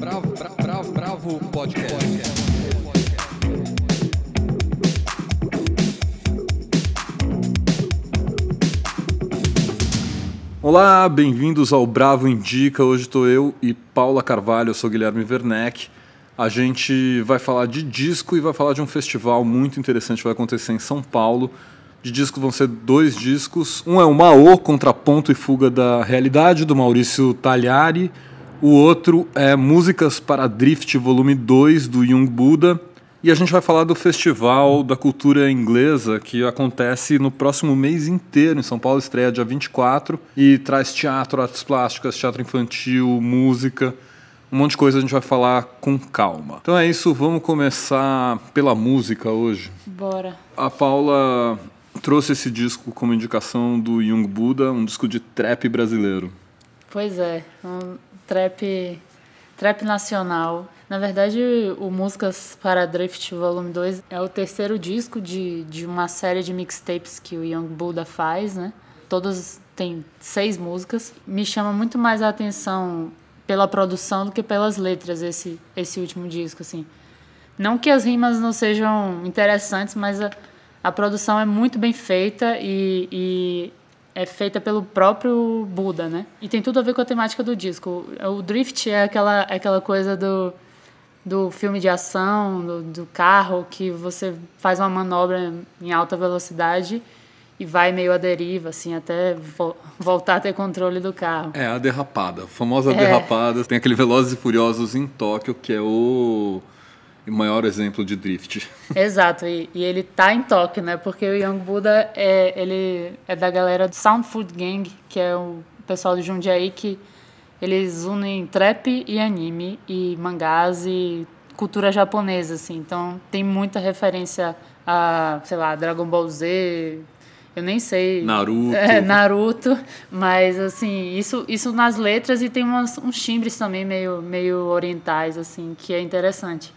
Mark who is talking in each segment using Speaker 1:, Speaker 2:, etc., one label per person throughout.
Speaker 1: Bravo, bravo, bravo, bravo podcast. Olá, bem-vindos ao Bravo Indica. Hoje estou eu e Paula Carvalho, eu sou Guilherme Werneck. A gente vai falar de disco e vai falar de um festival muito interessante que vai acontecer em São Paulo. De disco vão ser dois discos. Um é o Maô, Contraponto e Fuga da Realidade, do Maurício Tagliari. O outro é Músicas para Drift, volume 2, do Young Buda. E a gente vai falar do Festival da Cultura Inglesa, que acontece no próximo mês inteiro em São Paulo, estreia dia 24, e traz teatro, artes plásticas, teatro infantil, música um monte de coisa a gente vai falar com calma. Então é isso, vamos começar pela música hoje.
Speaker 2: Bora.
Speaker 1: A Paula trouxe esse disco como indicação do Young Buda, um disco de trap brasileiro.
Speaker 2: Pois é, um trap, trap nacional. Na verdade, o Músicas para Drift Volume 2 é o terceiro disco de, de uma série de mixtapes que o Young Buda faz, né? Todas têm seis músicas. Me chama muito mais a atenção pela produção do que pelas letras esse esse último disco assim não que as rimas não sejam interessantes mas a, a produção é muito bem feita e, e é feita pelo próprio Buda né e tem tudo a ver com a temática do disco o drift é aquela é aquela coisa do do filme de ação do, do carro que você faz uma manobra em alta velocidade e vai meio à deriva, assim, até vo voltar a ter controle do carro.
Speaker 1: É, a derrapada, a famosa é. derrapada. Tem aquele Velozes e Furiosos em Tóquio, que é o maior exemplo de drift.
Speaker 2: Exato, e, e, ele tá em Tóquio, né? Porque o Young Buda é, ele é da galera do Sound Food Gang, que é o pessoal de Jundiaí que eles unem trap e anime e mangás e cultura japonesa, assim. Então tem muita referência a, sei lá, Dragon Ball Z, eu nem sei.
Speaker 1: Naruto.
Speaker 2: É, Naruto. Mas, assim, isso, isso nas letras e tem umas, uns timbres também meio, meio orientais, assim, que é interessante.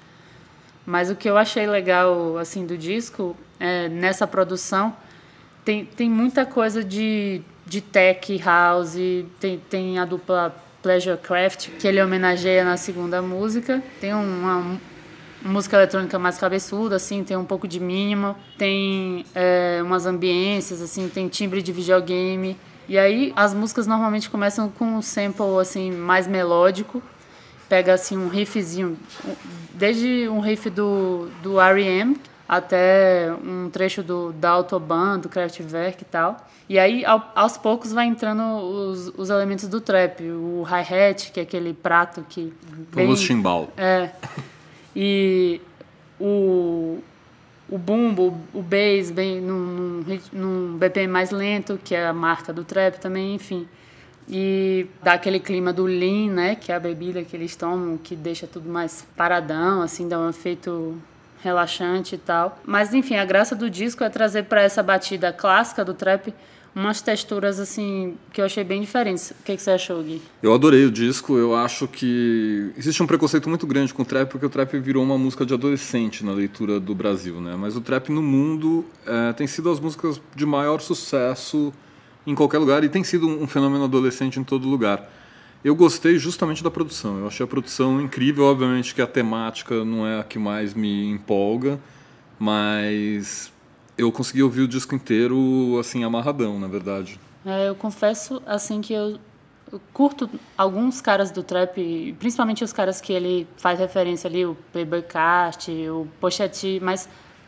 Speaker 2: Mas o que eu achei legal, assim, do disco, é, nessa produção, tem, tem muita coisa de, de tech house, tem, tem a dupla Pleasure Craft, que ele homenageia na segunda música. Tem uma música eletrônica mais cabeçuda, assim, tem um pouco de mínimo, tem é, umas ambiências, assim, tem timbre de videogame. E aí as músicas normalmente começam com um sample assim mais melódico, pega assim um riffzinho, desde um riff do do R.E.M. até um trecho do da Autobahn, do Kraftwerk e tal. E aí ao, aos poucos vai entrando os, os elementos do trap, o hi-hat, que é aquele prato que
Speaker 1: o chimbal.
Speaker 2: É. E o, o bumbo, o bass, bem, num, num, num BPM mais lento, que é a marca do trap também, enfim. E dá aquele clima do lean, né? Que é a bebida que eles tomam, que deixa tudo mais paradão, assim, dá um efeito relaxante e tal. Mas enfim, a graça do disco é trazer para essa batida clássica do trap umas texturas assim que eu achei bem diferentes. O que, que, você achou, Gui?
Speaker 1: Eu adorei o disco. Eu acho que existe um preconceito muito grande com o trap porque o trap virou uma música de adolescente na leitura do Brasil, né? Mas o trap no mundo é, tem sido as músicas de maior sucesso em qualquer lugar e tem sido um fenômeno adolescente em todo lugar. Eu gostei justamente da produção. Eu achei a produção incrível. Obviamente que a temática não é a que mais me empolga, mas eu consegui ouvir o disco inteiro, assim, amarradão, na verdade.
Speaker 2: É, eu confesso, assim, que eu, curto alguns caras do trap, principalmente os caras que ele faz referência ali, o Playboy Cast, o Pochette, mas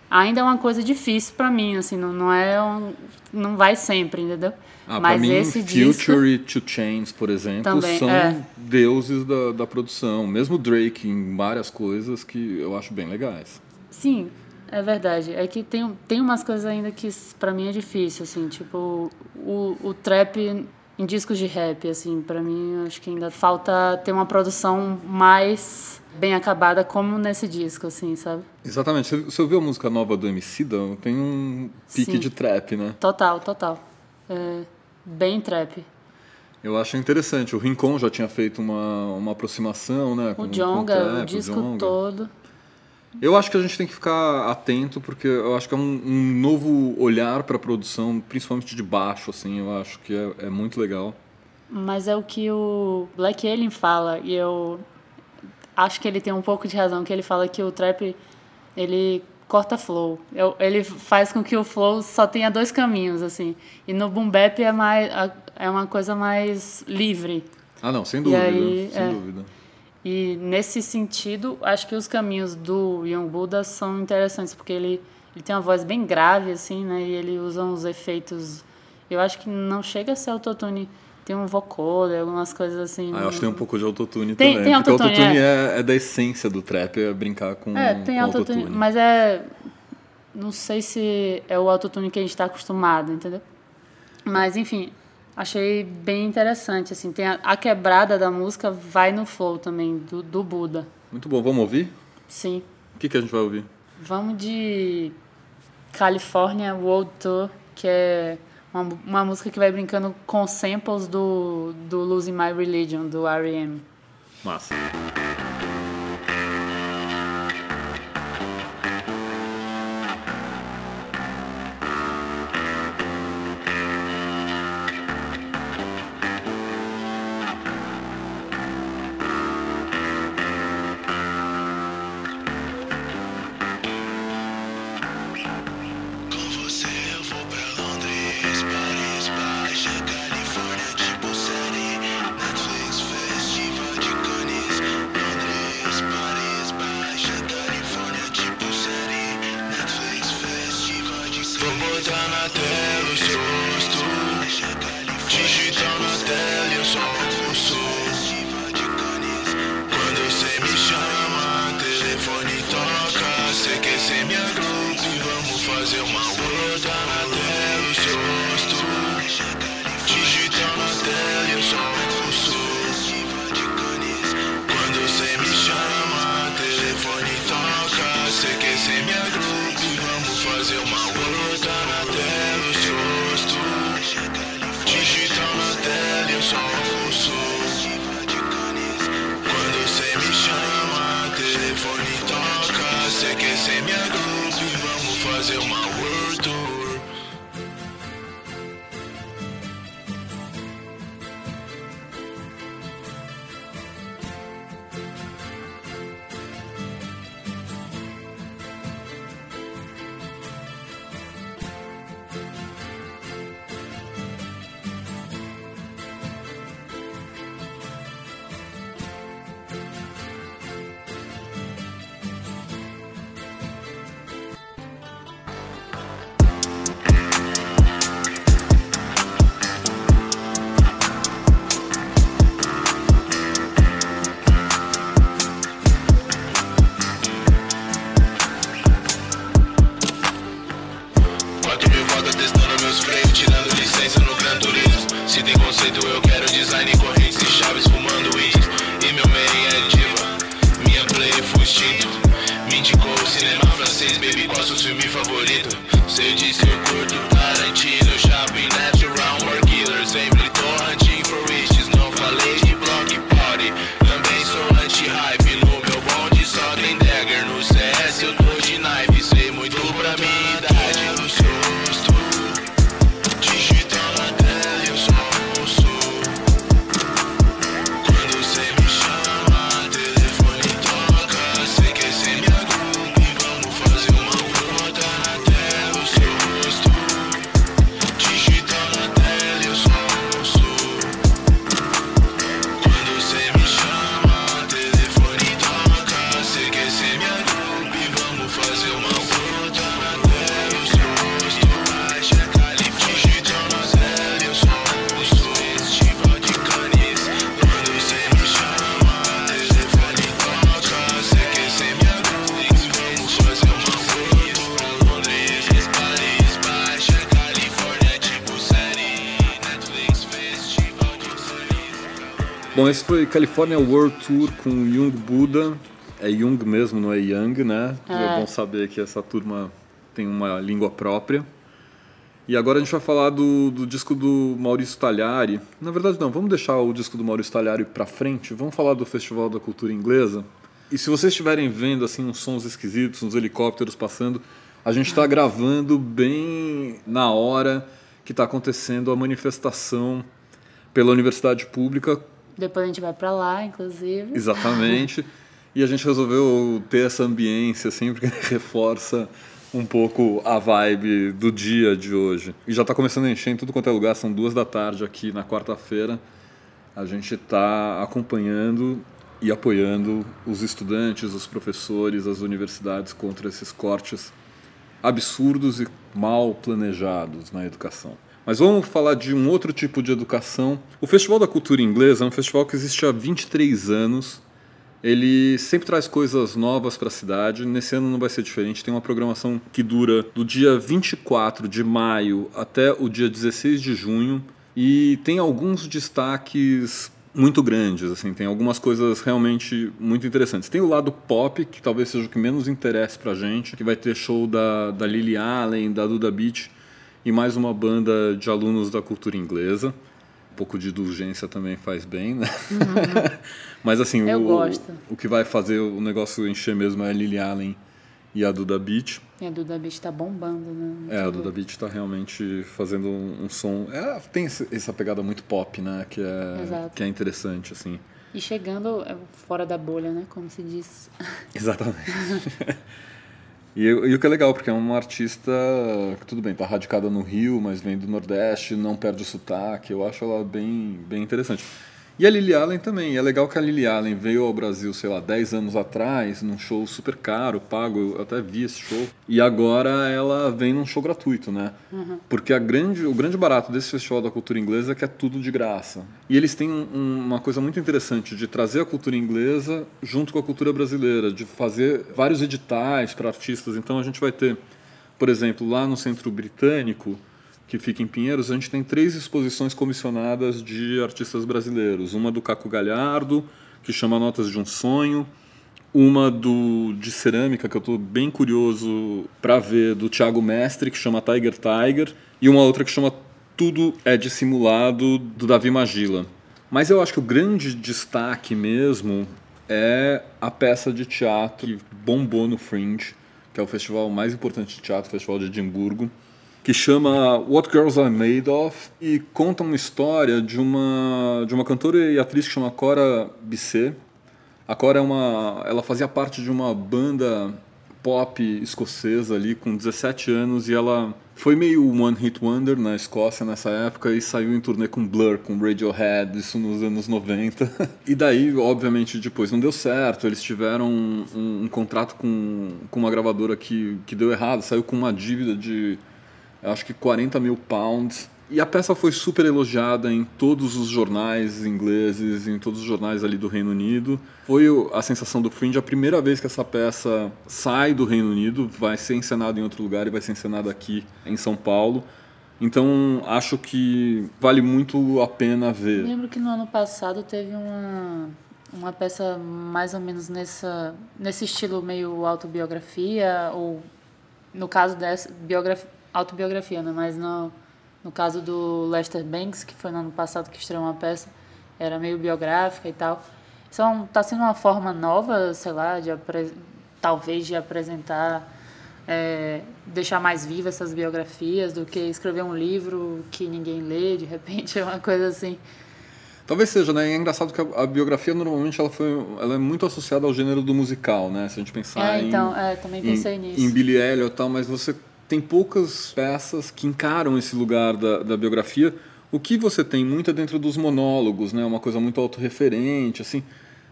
Speaker 2: ainda é uma coisa difícil para mim, assim, não, não é um, não vai sempre, entendeu?
Speaker 1: Ah, Mas mim, esse Future disco... e Two Chains, por exemplo, também, são é. deuses da, da produção. Mesmo Drake em várias coisas que eu acho bem legais.
Speaker 2: Sim, é verdade. É que tem, tem umas coisas ainda que para mim é difícil, assim, tipo o, o trap em discos de rap, assim, para mim acho que ainda falta ter uma produção mais bem acabada como nesse disco, assim, sabe?
Speaker 1: Exatamente. Você ouviu a música nova do Emicida? Tem um pique Sim. de trap, né?
Speaker 2: Total, total. É bem trap.
Speaker 1: Eu acho interessante. O Rincon já tinha feito uma, uma aproximação, né?
Speaker 2: Com, o Jonga, o, o disco o todo.
Speaker 1: Eu acho que a gente tem que ficar atento, porque eu acho que é um, um novo olhar para a produção, principalmente de baixo, assim, eu acho que é, é, muito legal.
Speaker 2: Mas é o que o Black Alien fala, e eu... acho que ele tem um pouco de razão, que ele fala que o trap, ele corta flow. Ele faz com que o flow só tenha dois caminhos, assim. E no boom bap é, mais, é uma coisa mais livre.
Speaker 3: Ah, não, sem dúvida, aí, sem é, dúvida.
Speaker 2: E nesse sentido, acho que os caminhos do Young Buddha são interessantes, porque ele, ele tem uma voz bem grave, assim, né? E ele usa uns efeitos... Eu acho que não chega a ser autotune tem um vocoder, algumas coisas assim.
Speaker 3: Ah, eu acho que tem um pouco de autotune
Speaker 2: tem,
Speaker 3: também.
Speaker 2: Tem autotune,
Speaker 3: porque autotune é. É, é. da essência do trap, é brincar com
Speaker 2: É, tem
Speaker 3: com
Speaker 2: autotune, autotune, mas é... Não sei se é o autotune que a gente está acostumado, entendeu? Mas, enfim, achei bem interessante, assim. Tem a, a, quebrada da música vai no flow também, do, do Buda.
Speaker 3: Muito bom. Vamos ouvir?
Speaker 2: Sim.
Speaker 3: O que, que a gente vai ouvir?
Speaker 2: Vamos de California World Tour, que é uma, uma música que vai brincando com samples do, do Losing My Religion, do R.E.M.
Speaker 3: Massa. Bom, esse foi California World Tour com Young Buddha. É Jung mesmo, não é Young, né? É. é bom saber que essa turma tem uma língua própria. E agora a gente vai falar do, do disco do Maurício Talhari. Na verdade, não, vamos deixar o disco do Maurício Talhari para frente. Vamos falar do Festival da Cultura Inglesa. E se vocês estiverem vendo assim uns sons esquisitos, uns helicópteros passando, a gente está gravando bem na hora que está acontecendo a manifestação pela universidade pública
Speaker 2: depois a gente vai para lá, inclusive.
Speaker 3: Exatamente.
Speaker 1: E a gente resolveu ter essa ambiência, assim, porque reforça um pouco a vibe do dia de hoje. E já está começando a encher em tudo quanto é lugar, são duas da tarde aqui na quarta-feira. A gente está acompanhando e apoiando os estudantes, os professores, as universidades contra esses cortes absurdos e mal planejados na educação. Mas vamos falar de um outro tipo de educação. O Festival da Cultura Inglesa é um festival que existe há 23 anos ele sempre traz coisas novas para a cidade. Nesse ano não vai ser diferente. Tem uma programação que dura do dia 24 de maio até o dia 16 de junho e tem alguns destaques muito grandes, assim, tem algumas coisas realmente muito interessantes. Tem o lado pop, que talvez seja o que menos interessa pra gente, que vai ter show da, da Lily Allen, da Duda Beach e mais uma banda de alunos da cultura inglesa um pouco de indulgência também faz bem, né? Uhum. Mas assim,
Speaker 2: Eu
Speaker 1: o,
Speaker 2: gosto.
Speaker 1: o que vai fazer o negócio encher mesmo é a Lily Allen e a Duda Beat.
Speaker 2: E a Duda Beat tá bombando, né?
Speaker 1: É, a Duda Beat tá realmente fazendo um, som. É, tem essa pegada muito pop, né? Que é,
Speaker 2: Exato.
Speaker 1: que é interessante, assim.
Speaker 2: E chegando é, fora da bolha, né? Como se diz.
Speaker 1: Exatamente. E, e, o que é legal, porque é uma artista que, tudo bem, está radicada no Rio, mas vem do Nordeste, não perde o sotaque. Eu acho ela bem, bem interessante. E a Lily Allen também. É legal que a Lily Allen veio ao Brasil, sei lá, 10 anos atrás, num show super caro, pago. Eu até vi esse show. E agora ela vem num show gratuito, né? Uhum. Porque grande, o grande barato desse Festival da Cultura Inglesa é que é tudo de graça. E eles têm um, uma coisa muito interessante de trazer a cultura inglesa junto com a cultura brasileira, de fazer vários editais para artistas. Então a gente vai ter, por exemplo, lá no Centro Britânico que fica em Pinheiros, a gente tem três exposições comissionadas de artistas brasileiros. Uma do Caco Galhardo, que chama Notas de um Sonho. Uma do de cerâmica, que eu estou bem curioso para ver, do Thiago Mestre, que chama Tiger Tiger. E uma outra que chama Tudo é Dissimulado, do Davi Magila. Mas eu acho que o grande destaque mesmo é a peça de teatro que bombou no Fringe, que é o festival mais importante de teatro, o Festival de Edimburgo que chama What Girls Are Made Of e conta uma história de uma de uma cantora e atriz que chama Cora Bissé. A Cora é uma, ela fazia parte de uma banda pop escocesa ali com 17 anos e ela foi meio one hit wonder na Escócia nessa época e saiu em turnê com Blur, com Radiohead, isso nos anos 90. e daí, obviamente, depois não deu certo. Eles tiveram um, um, um contrato com, com uma gravadora que, que deu errado, saiu com uma dívida de acho que 40 mil pounds. E a peça foi super elogiada em todos os jornais ingleses, em todos os jornais ali do Reino Unido. Foi a sensação do Fringe a primeira vez que essa peça sai do Reino Unido, vai ser encenada em outro lugar e vai ser encenada aqui em São Paulo. Então acho que vale muito a pena ver.
Speaker 2: Eu lembro que no ano passado teve uma, uma peça mais ou menos nessa, nesse estilo meio autobiografia, ou no caso dessa, biografia autobiografia, né? Mas no, no caso do Lester Banks, que foi no ano passado que estreou uma peça, era meio biográfica e tal. Então, tá sendo uma forma nova, sei lá, de talvez de apresentar, é, deixar mais vivas essas biografias do que escrever um livro que ninguém lê, de repente, é uma coisa assim.
Speaker 1: Talvez seja, né? É engraçado que a, a, biografia normalmente ela foi, ela é muito associada ao gênero do musical, né? Se a gente pensar
Speaker 2: é, então, é, também pensei
Speaker 1: em,
Speaker 2: nisso.
Speaker 1: Em Billy Elliot e tal, mas você tem poucas peças que encaram esse lugar da, da biografia. O que você tem muito é dentro dos monólogos, né? Uma coisa muito autorreferente, assim.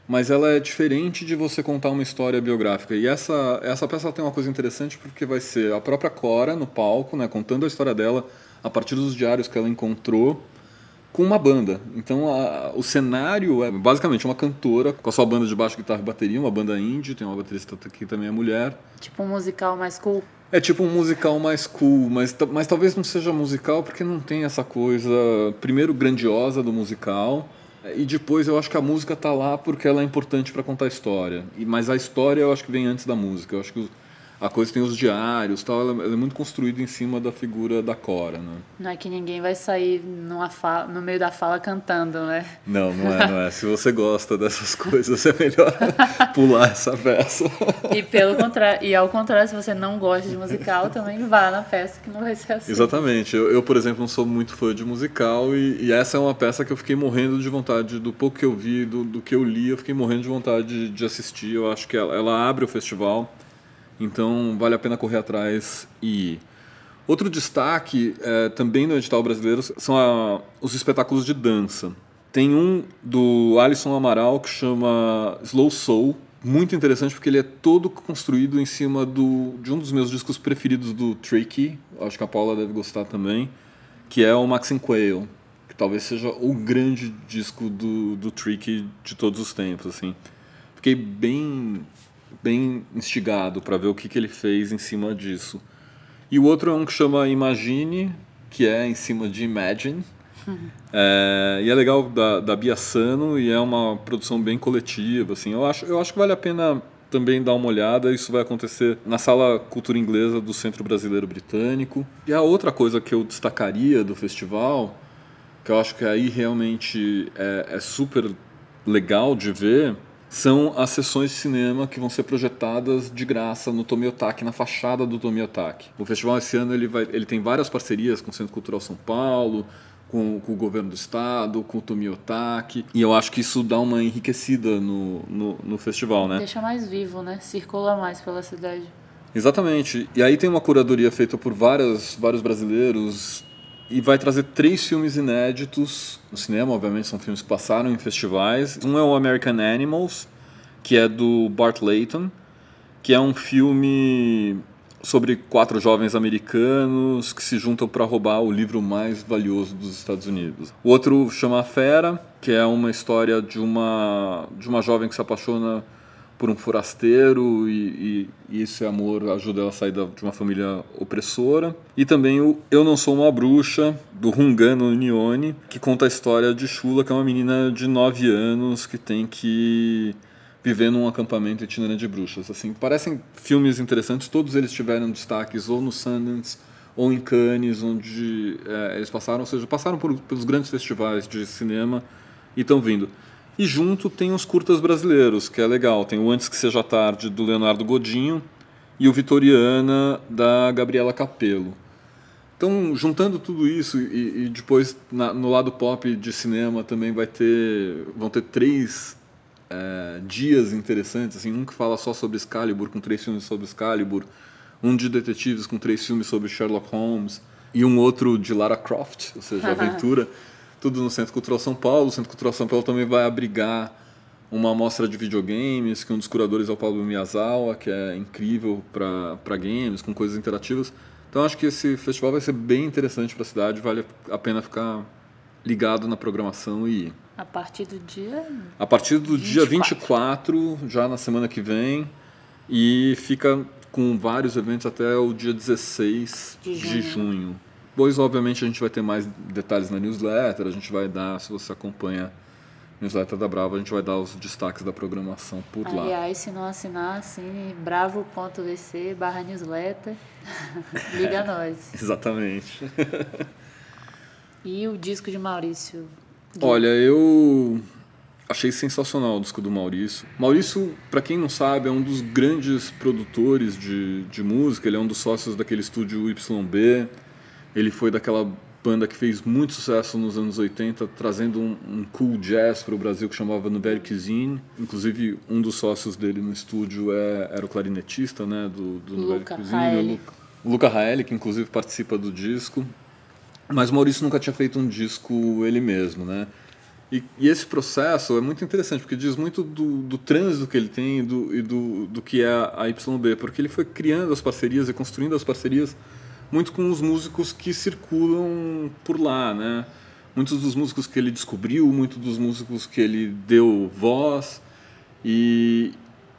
Speaker 1: Mas ela é diferente de você contar uma história biográfica. E essa, essa peça tem uma coisa interessante porque vai ser a própria Cora no palco, né? Contando a história dela a partir dos diários que ela encontrou com uma banda. Então a, o cenário é basicamente uma cantora com a sua banda de baixo, guitarra e bateria, uma banda indie, tem uma baterista que também é mulher.
Speaker 2: Tipo um musical mais cool.
Speaker 1: É tipo um musical mais cool, mas, mas talvez não seja musical porque não tem essa coisa, primeiro, grandiosa do musical. E depois eu acho que a música tá lá porque ela é importante para contar a história. E, mas a história eu acho que vem antes da música. Eu acho que a coisa tem os diários tal, ela, ela, é muito construída em cima da figura da Cora, né?
Speaker 2: Não é que ninguém vai sair numa fala, no meio da fala cantando, né?
Speaker 1: Não, não é, não é. Se você gosta dessas coisas, é melhor pular essa peça.
Speaker 2: E pelo contrário, e ao contrário, se você não gosta de musical, também vá na peça que não vai ser assim.
Speaker 1: Exatamente. Eu, eu por exemplo, não sou muito fã de musical e, e, essa é uma peça que eu fiquei morrendo de vontade, do pouco que eu vi, do, do que eu li, eu fiquei morrendo de vontade de, assistir. Eu acho que ela, ela abre o festival. Então vale a pena correr atrás e ir. Outro destaque é, também no edital brasileiro são a, os espetáculos de dança. Tem um do Alisson Amaral que chama Slow Soul, muito interessante porque ele é todo construído em cima do, de um dos meus discos preferidos do Tricky, acho que a Paula deve gostar também, que é o Maxine Quayle, que talvez seja o grande disco do, do Tricky de todos os tempos. Assim. Fiquei bem bem instigado para ver o que, que ele fez em cima disso. E o outro é um que chama Imagine, que é em cima de Imagine. Uhum. É, e é legal da, da Bia Sano e é uma produção bem coletiva. Assim. Eu, acho, eu acho que vale a pena também dar uma olhada. Isso vai acontecer na Sala Cultura Inglesa do Centro Brasileiro Britânico. E a outra coisa que eu destacaria do festival, que eu acho que aí realmente é, é super legal de ver, são as sessões de cinema que vão ser projetadas de graça no Tomiotaki, na fachada do Tomiotaki. O festival esse ano ele, vai, ele tem várias parcerias com o Centro Cultural São Paulo, com, com, o governo do estado, com o Tomiotaki. E eu acho que isso dá uma enriquecida no, no, no, festival, né?
Speaker 2: Deixa mais vivo, né? Circula mais pela cidade.
Speaker 1: Exatamente. E aí tem uma curadoria feita por várias, vários brasileiros e vai trazer três filmes inéditos no cinema, obviamente são filmes que passaram em festivais. Um é o American Animals, que é do Bart Layton, que é um filme sobre quatro jovens americanos que se juntam para roubar o livro mais valioso dos Estados Unidos. O outro chama A Fera, que é uma história de uma de uma jovem que se apaixona por um forasteiro e, e, e, esse amor ajuda ela a sair de uma família opressora. E também o Eu Não Sou Uma Bruxa, do Rungano Unione, que conta a história de Chula, que é uma menina de 9 anos que tem que viver num acampamento itinerante de bruxas. Assim, parecem filmes interessantes, todos eles tiveram destaques ou no Sundance ou em Cannes, onde é, eles passaram, ou seja, passaram por, pelos grandes festivais de cinema e estão vindo. E junto tem os curtas brasileiros, que é legal. Tem o Antes Que Seja Tarde, do Leonardo Godinho, e o Vitoriana, da Gabriela Capello. Então, juntando tudo isso, e, e depois na, no lado pop de cinema também vai ter, vão ter três é, dias interessantes. Assim, um que fala só sobre Excalibur, com três filmes sobre Excalibur, um de detetives com três filmes sobre Sherlock Holmes, e um outro de Lara Croft, ou seja, aventura tudo no Centro Cultural São Paulo. O Centro Cultural São Paulo também vai abrigar uma amostra de videogames, que um dos curadores é o Paulo Miyazawa, que é incrível para games, com coisas interativas. Então acho que esse festival vai ser bem interessante para a cidade, vale a pena ficar ligado na programação e ir.
Speaker 2: A partir do dia?
Speaker 1: A partir do 24. dia 24, já na semana que vem, e fica com vários eventos até o dia 16 de junho. De junho. Depois, obviamente, a gente vai ter mais detalhes na newsletter, a gente vai dar, se você acompanha a newsletter da Bravo, a gente vai dar os destaques da programação por lá.
Speaker 2: Aliás, se não assinar, assine bravo.vc barra newsletter, liga a nós.
Speaker 1: Exatamente.
Speaker 2: e o disco de Maurício?
Speaker 1: Olha, eu achei sensacional o disco do Maurício. Maurício, para quem não sabe, é um dos grandes produtores de, de música, ele é um dos sócios daquele estúdio YB, ele foi daquela banda que fez muito sucesso nos anos 80, trazendo um, um cool jazz para o Brasil que chamava Nouvelle Cuisine. Inclusive, um dos sócios dele no estúdio é, era o clarinetista né, do, do Nouvelle Cuisine, o Luca, o Luca Raeli, que inclusive participa do disco. Mas o Maurício nunca tinha feito um disco ele mesmo, né? E, e esse processo é muito interessante, porque diz muito do, do trânsito que ele tem e, do, e do, do que é a YB, porque ele foi criando as parcerias e construindo as parcerias muito com os músicos que circulam por lá, né? Muitos dos músicos que ele descobriu, muitos dos músicos que ele deu voz e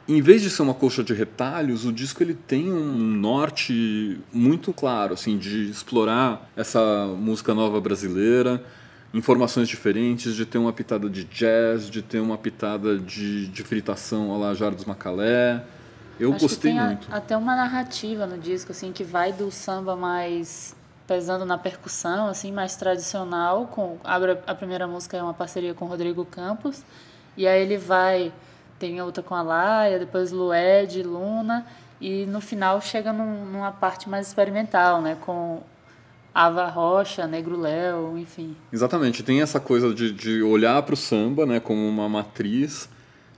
Speaker 1: em vez de ser uma coxa de retalhos, o disco ele tem um norte muito claro, assim, de explorar essa música nova brasileira, informações diferentes, de ter uma pitada de jazz, de ter uma pitada de, de fritação a la Jardim Macalé, Eu
Speaker 2: Acho
Speaker 1: gostei muito.
Speaker 2: A, até uma narrativa no disco, assim, que vai do samba mais pesando na percussão, assim, mais tradicional. Com, abre, a primeira música é uma parceria com Rodrigo Campos. E aí ele vai, tem outra com a Laia, depois Lued, Luna. E no final chega num, numa parte mais experimental, né? Com Ava Rocha, Negro Léo, enfim.
Speaker 1: Exatamente, tem essa coisa de, de olhar para o samba né, como uma matriz,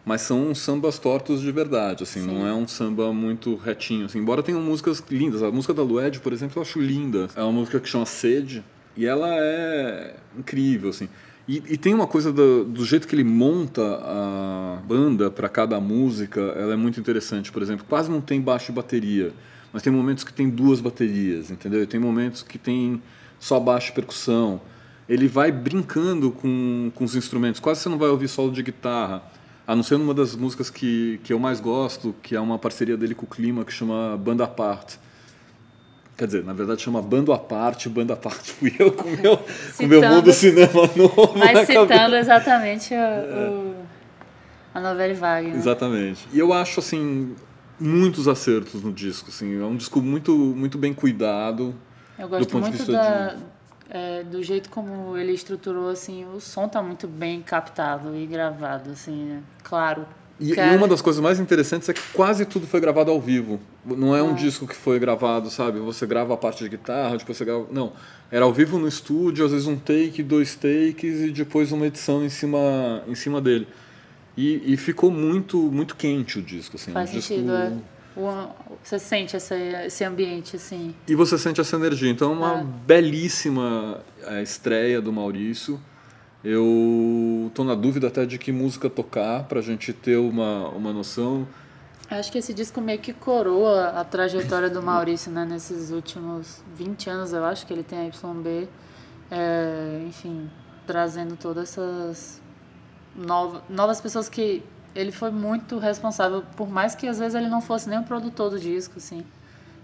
Speaker 1: mas são sambas tortos de verdade, assim,
Speaker 2: Sim.
Speaker 1: não é um samba muito retinho. Assim, embora tenham músicas lindas, a música da Lued, por exemplo, eu acho linda. É uma música que chama Sede, e ela é incrível, assim. E, e tem uma coisa do, do jeito que ele monta a banda para cada música, ela é muito interessante. Por exemplo, quase não tem baixo e bateria, mas tem momentos que tem duas baterias, entendeu? E tem momentos que tem só baixo e percussão. Ele vai brincando com, com os instrumentos. Quase você não vai ouvir solo de guitarra. A não ser numa das músicas que, que eu mais gosto, que é uma parceria dele com o Clima, que chama Banda à Parte. Quer dizer, na verdade chama Bando à Parte, Banda à Parte fui eu com o meu, o meu mundo cinema novo
Speaker 2: Mas
Speaker 1: na
Speaker 2: citando
Speaker 1: cabeça.
Speaker 2: exatamente o, o- a novela Wagner. né?
Speaker 1: Exatamente. E eu acho, assim, muitos acertos no disco. Assim, é um disco muito, muito bem cuidado.
Speaker 2: Eu
Speaker 1: do
Speaker 2: gosto
Speaker 1: ponto de
Speaker 2: muito
Speaker 1: vista
Speaker 2: da, é, do jeito como ele estruturou, assim, o som tá muito bem captado e gravado, assim, né? Claro.
Speaker 1: E, e
Speaker 2: Cara,
Speaker 1: uma das coisas mais interessantes é que quase tudo foi gravado ao vivo. Não é um
Speaker 2: Ah.
Speaker 1: disco que foi gravado, sabe? Você grava a parte de guitarra, depois você grava. Não. Era ao vivo no estúdio, às vezes um take, dois takes e depois uma edição em cima, em cima dele. E, e ficou muito, muito quente o disco. Assim,
Speaker 2: Faz
Speaker 1: um disco...
Speaker 2: sentido, é. O- você sente essa, esse ambiente, assim.
Speaker 1: E você sente essa energia. Então é uma
Speaker 2: É.
Speaker 1: belíssima é, estreia do Maurício. Eu tô na dúvida até de que música tocar pra gente ter uma, uma noção.
Speaker 2: Acho que esse disco meio que coroa a trajetória do Maurício, né? Nesses últimos 20 anos, eu acho que ele tem a YB. É, enfim, trazendo todas essas nova, novas pessoas que ele foi muito responsável, por mais que às vezes ele não fosse nem o produtor do disco, assim.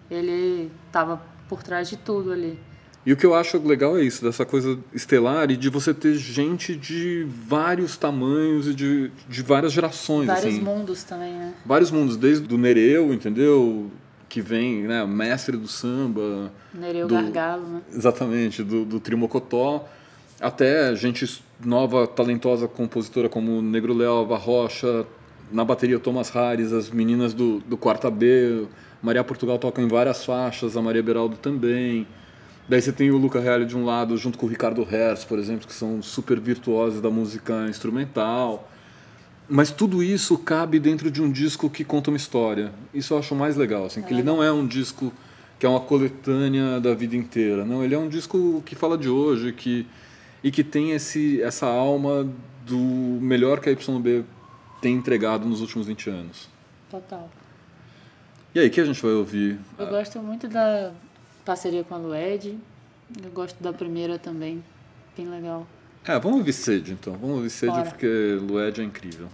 Speaker 2: Ele tava por trás de tudo ali.
Speaker 1: E o que eu acho legal é isso, dessa coisa estelar e de você ter gente de vários tamanhos e de, de várias gerações.
Speaker 2: Vários
Speaker 1: assim.
Speaker 2: mundos também, né?
Speaker 1: Vários mundos, desde o Nereu, entendeu? Que vem, né? Mestre do samba.
Speaker 2: Nereu
Speaker 1: Do-
Speaker 2: Gargalo, né?
Speaker 1: Exatamente, do, do Trio Mocotó, até gente nova, talentosa, compositora como Negro Léo, Ava Rocha, na bateria Thomas Harris, as meninas do, do Quarta B, Maria Portugal toca em várias faixas, a Maria Beraldo também. Daí você tem o Luca Reale de um lado, junto com o Ricardo Hertz, por exemplo, que são super virtuosos da música instrumental. Mas tudo isso cabe dentro de um disco que conta uma história. Isso eu acho mais legal, assim, que ele não é um disco que é uma coletânea da vida inteira. Não, ele é um disco que fala de hoje, que e que tem esse essa alma do melhor que a YB tem entregado nos últimos 20 anos.
Speaker 2: Total.
Speaker 1: E aí, o que a gente vai ouvir?
Speaker 2: Eu gosto muito da parceria com a Lued. Eu gosto da primeira também. Bem legal.
Speaker 1: É, vamos ouvir Sede, então. Vamos ouvir Sede
Speaker 2: Bora.
Speaker 1: porque Lued é incrível.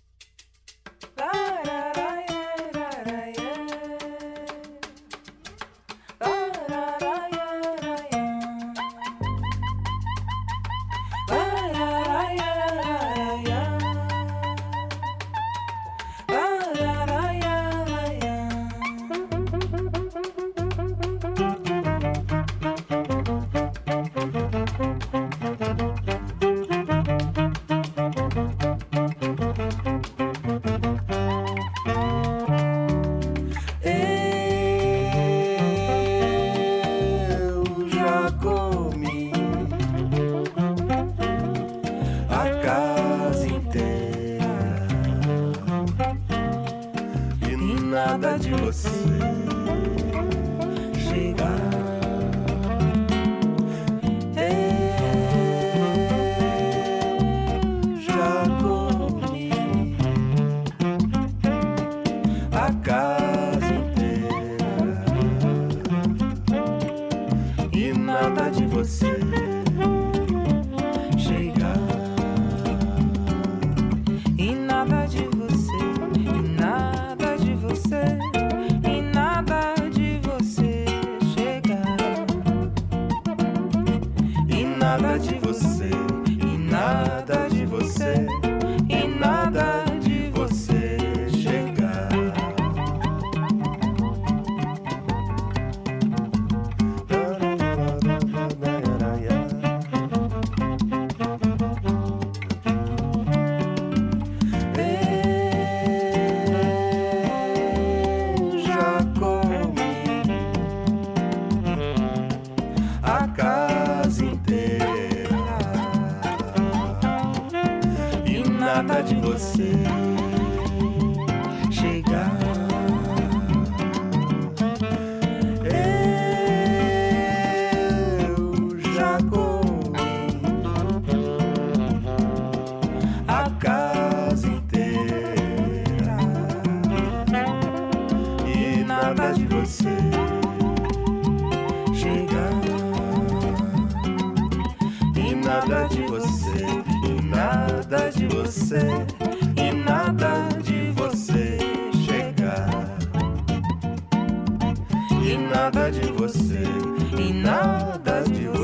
Speaker 4: De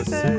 Speaker 4: Tuesday.